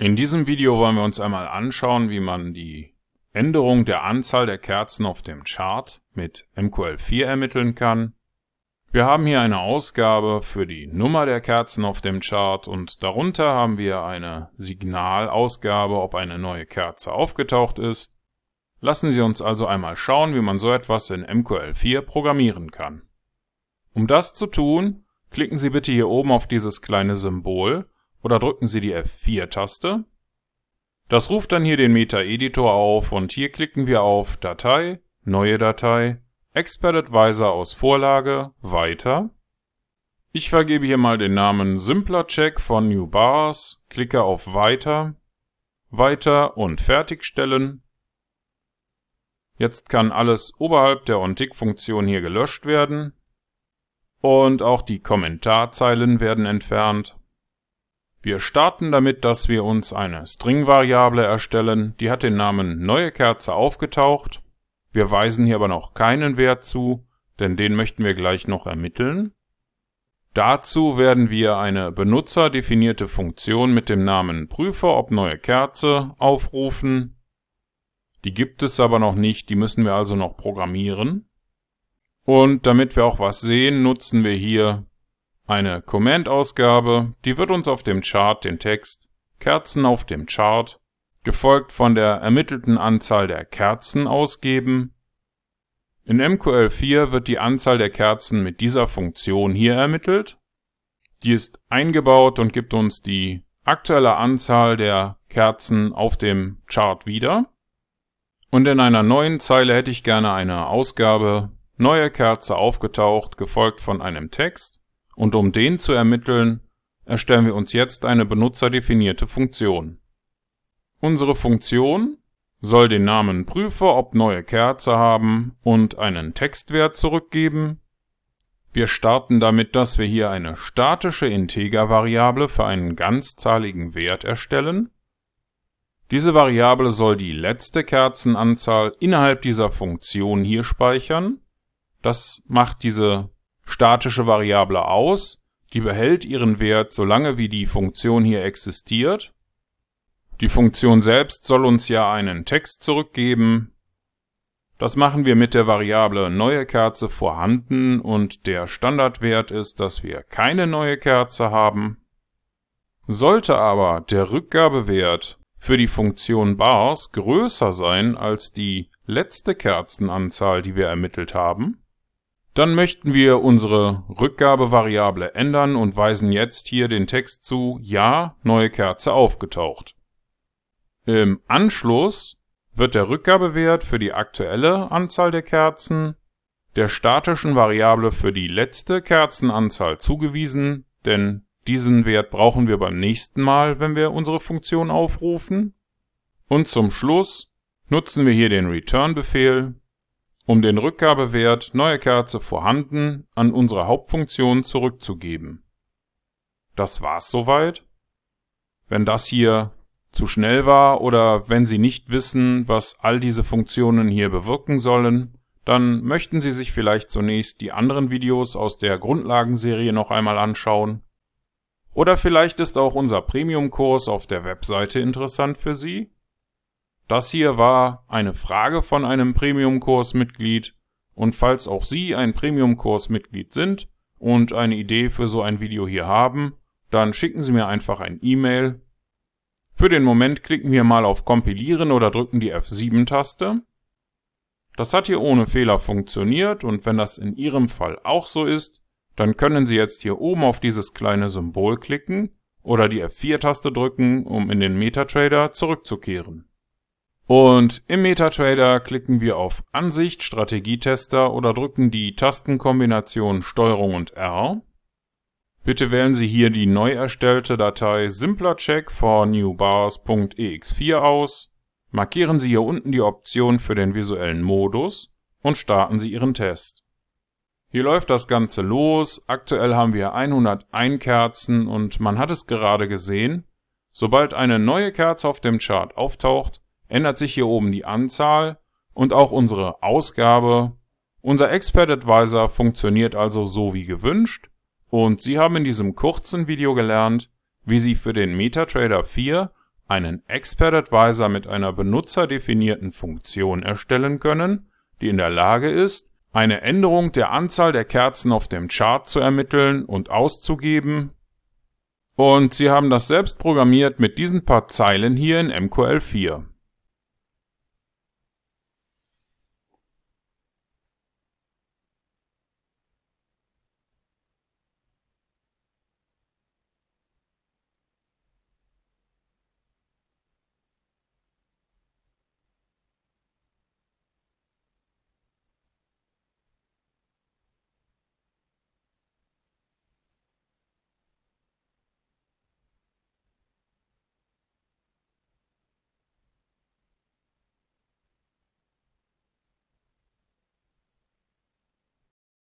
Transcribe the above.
In diesem Video wollen wir uns einmal anschauen, wie man die Änderung der Anzahl der Kerzen auf dem Chart mit MQL4 ermitteln kann. Wir haben hier eine Ausgabe für die Nummer der Kerzen auf dem Chart und darunter haben wir eine Signalausgabe, ob eine neue Kerze aufgetaucht ist. Lassen Sie uns also einmal schauen, wie man so etwas in MQL4 programmieren kann. Um das zu tun, klicken Sie bitte hier oben auf dieses kleine Symbol oder drücken Sie die F4-Taste. Das ruft dann hier den Meta-Editor auf und hier klicken wir auf Datei, Neue Datei, Expert Advisor aus Vorlage, Weiter. Ich vergebe hier mal den Namen Simpler Check von New Bars, klicke auf Weiter, Weiter und Fertigstellen. Jetzt kann alles oberhalb der OnTick-Funktion hier gelöscht werden. Und auch die Kommentarzeilen werden entfernt. Wir starten damit, dass wir uns eine String-Variable erstellen, die hat den Namen neue Kerze aufgetaucht. Wir weisen hier aber noch keinen Wert zu, denn den möchten wir gleich noch ermitteln. Dazu werden wir eine benutzerdefinierte Funktion mit dem Namen Prüfer ob neue Kerze aufrufen. Die gibt es aber noch nicht, die müssen wir also noch programmieren. Und damit wir auch was sehen, nutzen wir hier eine Command-Ausgabe, die wird uns auf dem Chart den Text Kerzen auf dem Chart, gefolgt von der ermittelten Anzahl der Kerzen ausgeben. In MQL4 wird die Anzahl der Kerzen mit dieser Funktion hier ermittelt. Die ist eingebaut und gibt uns die aktuelle Anzahl der Kerzen auf dem Chart wieder. Und in einer neuen Zeile hätte ich gerne eine Ausgabe neue Kerze aufgetaucht, gefolgt von einem Text. Und um den zu ermitteln, erstellen wir uns jetzt eine benutzerdefinierte Funktion. Unsere Funktion soll den Namen Prüfer ob neue Kerze haben und einen Textwert zurückgeben. Wir starten damit, dass wir hier eine statische Integer-Variable für einen ganzzahligen Wert erstellen. Diese Variable soll die letzte Kerzenanzahl innerhalb dieser Funktion hier speichern. Das macht diese statische Variable aus, die behält ihren Wert, solange wie die Funktion hier existiert. Die Funktion selbst soll uns ja einen Text zurückgeben. Das machen wir mit der Variable neue Kerze vorhanden und der Standardwert ist, dass wir keine neue Kerze haben. Sollte aber der Rückgabewert für die Funktion bars größer sein als die letzte Kerzenanzahl, die wir ermittelt haben, dann möchten wir unsere Rückgabevariable ändern und weisen jetzt hier den Text zu Ja, neue Kerze aufgetaucht. Im Anschluss wird der Rückgabewert für die aktuelle Anzahl der Kerzen der statischen Variable für die letzte Kerzenanzahl zugewiesen, denn diesen Wert brauchen wir beim nächsten Mal, wenn wir unsere Funktion aufrufen. Und zum Schluss nutzen wir hier den Return-Befehl, um den Rückgabewert neue Kerze vorhanden an unsere Hauptfunktion zurückzugeben. Das war's soweit. Wenn das hier zu schnell war oder wenn Sie nicht wissen, was all diese Funktionen hier bewirken sollen, dann möchten Sie sich vielleicht zunächst die anderen Videos aus der Grundlagenserie noch einmal anschauen. Oder vielleicht ist auch unser Premium-Kurs auf der Webseite interessant für Sie. Das hier war eine Frage von einem Premium-Kursmitglied und falls auch Sie ein Premium-Kursmitglied sind und eine Idee für so ein Video hier haben, dann schicken Sie mir einfach ein E-Mail. Für den Moment klicken wir mal auf Kompilieren oder drücken die F7-Taste. Das hat hier ohne Fehler funktioniert und wenn das in Ihrem Fall auch so ist, dann können Sie jetzt hier oben auf dieses kleine Symbol klicken oder die F4-Taste drücken, um in den MetaTrader zurückzukehren. Und im MetaTrader klicken wir auf Ansicht, Strategietester oder drücken die Tastenkombination STRG und R. Bitte wählen Sie hier die neu erstellte Datei simplercheck for newbars.ex4 aus, markieren Sie hier unten die Option für den visuellen Modus und starten Sie Ihren Test. Hier läuft das Ganze los, aktuell haben wir 101 Kerzen und man hat es gerade gesehen, sobald eine neue Kerze auf dem Chart auftaucht, ändert sich hier oben die Anzahl und auch unsere Ausgabe. Unser Expert Advisor funktioniert also so wie gewünscht und Sie haben in diesem kurzen Video gelernt, wie Sie für den MetaTrader 4 einen Expert Advisor mit einer benutzerdefinierten Funktion erstellen können, die in der Lage ist, eine Änderung der Anzahl der Kerzen auf dem Chart zu ermitteln und auszugeben. Und Sie haben das selbst programmiert mit diesen paar Zeilen hier in MQL4.